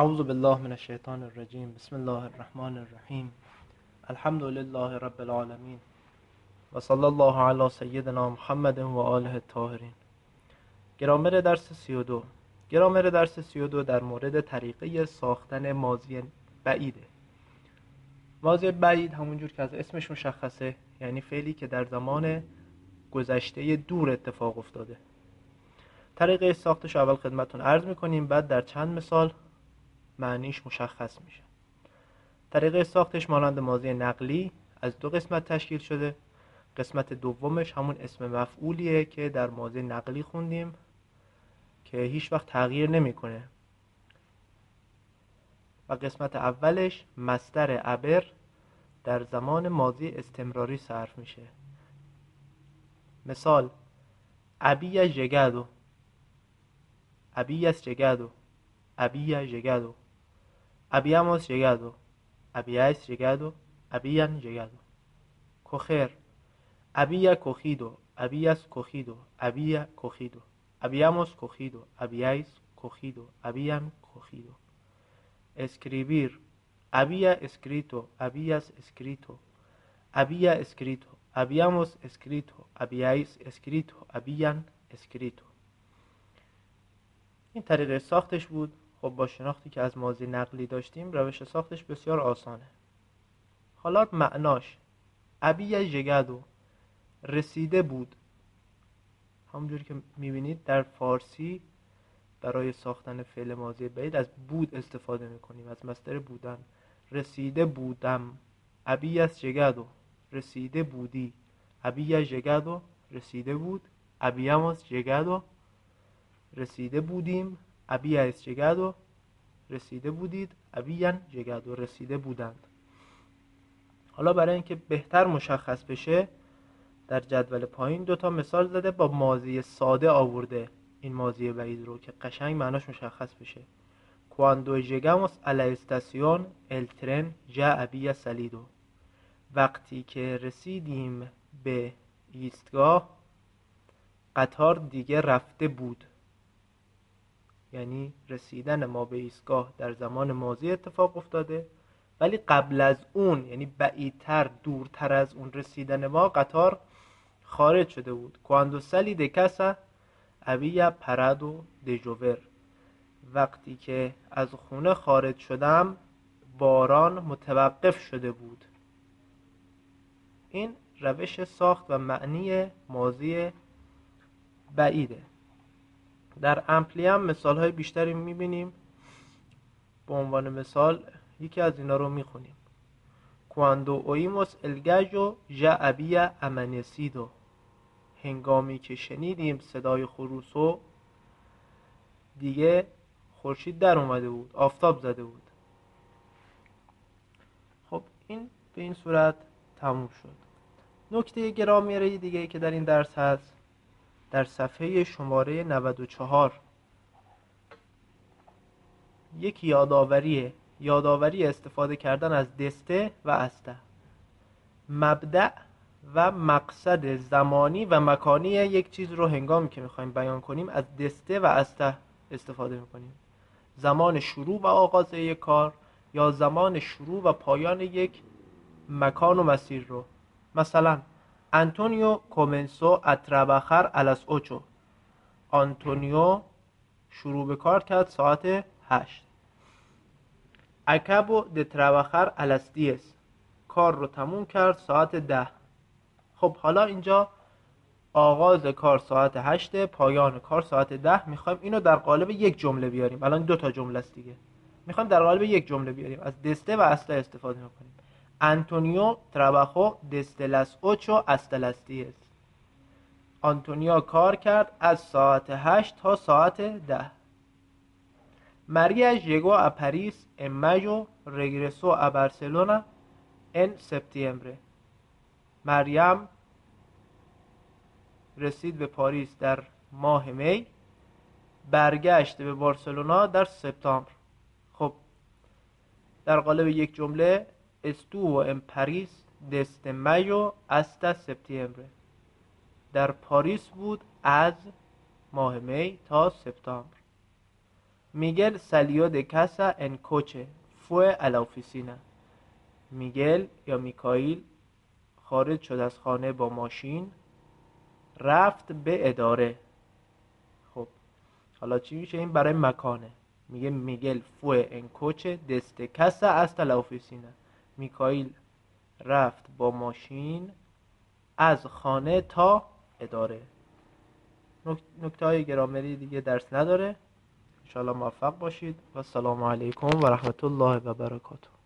اعوذ بالله من الشیطان الرجیم بسم الله الرحمن الرحیم الحمد لله رب العالمین و صلی الله علی سیدنا محمد و آله الطاهرین گرامر درس 32 گرامر درس 32 در مورد طریقه ساختن ماضی بعیده ماضی بعید همونجور که از اسمش مشخصه یعنی فعلی که در زمان گذشته دور اتفاق افتاده. طریقه ساختش اول خدمتون عرض می‌کنیم بعد در چند مثال معنیش مشخص میشه. طریقه ساختش مانند ماضی نقلی از دو قسمت تشکیل شده. قسمت دومش همون اسم مفعولیه که در ماضی نقلی خوندیم که هیچ وقت تغییر نمی‌کنه. و قسمت اولش مستر ابر در زمان ماضی استمراری صرف میشه. مثال ابی جگدو. habías llegado había llegado habíamos llegado habíais llegado habían llegado coger había cogido habías cogido había cogido habíamos cogido habíais cogido habían cogido escribir había escrito habías escrito había escrito habíamos escrito habíais escrito habían escrito این طریقه ساختش بود خب با شناختی که از ماضی نقلی داشتیم روش ساختش بسیار آسانه. حالا معناش. ابی جگدو رسیده بود. همونجوری که می‌بینید در فارسی برای ساختن فعل ماضی بعید از بود استفاده می‌کنیم. از مصدر بودن رسیده بودم. ابی از جگدو رسیده بودی. ابی جگدو رسیده بود. ابیاموس جگدو رسیده بودیم. Habíais llegado رسیده بودید. habían llegado رسیده بودند. حالا برای اینکه بهتر مشخص بشه در جدول پایین دوتا مثال زده با ماضی ساده آورده این ماضی بعید رو که قشنگ معناش مشخص بشه. cuando llegamos a la estación el tren ya había وقتی که رسیدیم به ایستگاه قطار دیگه رفته بود. یعنی رسیدن ما به ایستگاه در زمان ماضی اتفاق افتاده. ولی قبل از اون یعنی بعیدتر دورتر از اون رسیدن ما قطار خارج شده بود. کواندو سلی دکسا اویا پرادو دجوور وقتی که از خونه خارج شدم باران متوقف شده بود. این روش ساخت و معنی ماضی بعیده. در امپلی هم مثال های بیشتری می‌بینیم. به عنوان مثال یکی از اینا رو می‌خونیم. El gallo ya había amanecido. هنگامی که شنیدیم صدای خروسو دیگه خورشید در اومده بود آفتاب زده بود. خب این به این صورت تموم شد. نکته گرامیره دیگه که در این درس هست در صفحه شماره 94 یک یادآوری یادآوری استفاده کردن از دسته و استه مبدع و مقصد زمانی و مکانی یک چیز رو هنگامی که می‌خوایم بیان کنیم از دسته و استه استفاده می‌کنیم. زمان شروع و آغاز یک کار یا زمان شروع و پایان یک مکان و مسیر رو. مثلا آنتونیو کومنسو a trabajar a las 8 آنتونیو شروع به کار کرد ساعت 8 acabo de trabajar a las 10 کار رو تموم کرد ساعت 10 خب حالا اینجا آغاز کار ساعت 8 پایان کار ساعت 10 می‌خوایم اینو در قالب یک جمله بیاریم. الان دو تا جمله است دیگه. می‌خوایم در قالب یک جمله بیاریم. از دسته و اصله استفاده می‌کنیم Antonio trabajó desde las 8 hasta las 10. آنتونیا کار کرد از ساعت 8 تا ساعت 10. María llegó a París en mayo, regresó a Barcelona en septiembre. مریم رسید به پاریس در ماه می برگشت به بارسلونا در سپتامبر خب در قالب یک جمله estuvo en París desde mayo hasta septiembre. در پاریس بود از ماه می تا سپتامبر میگل سالیو د کاسا ان کوچه فو a میگل یا میکائیل خارج شد از خانه با ماشین رفت به اداره خب حالا چی میشه این برای مکانه میگه میگل فو ان کوچه دست کسا است لا میکائیل رفت با ماشین از خانه تا اداره. نکته های گرامری دیگه درس نداره. انشاءالله موفق باشید. و السلام علیکم و رحمت الله و برکاته.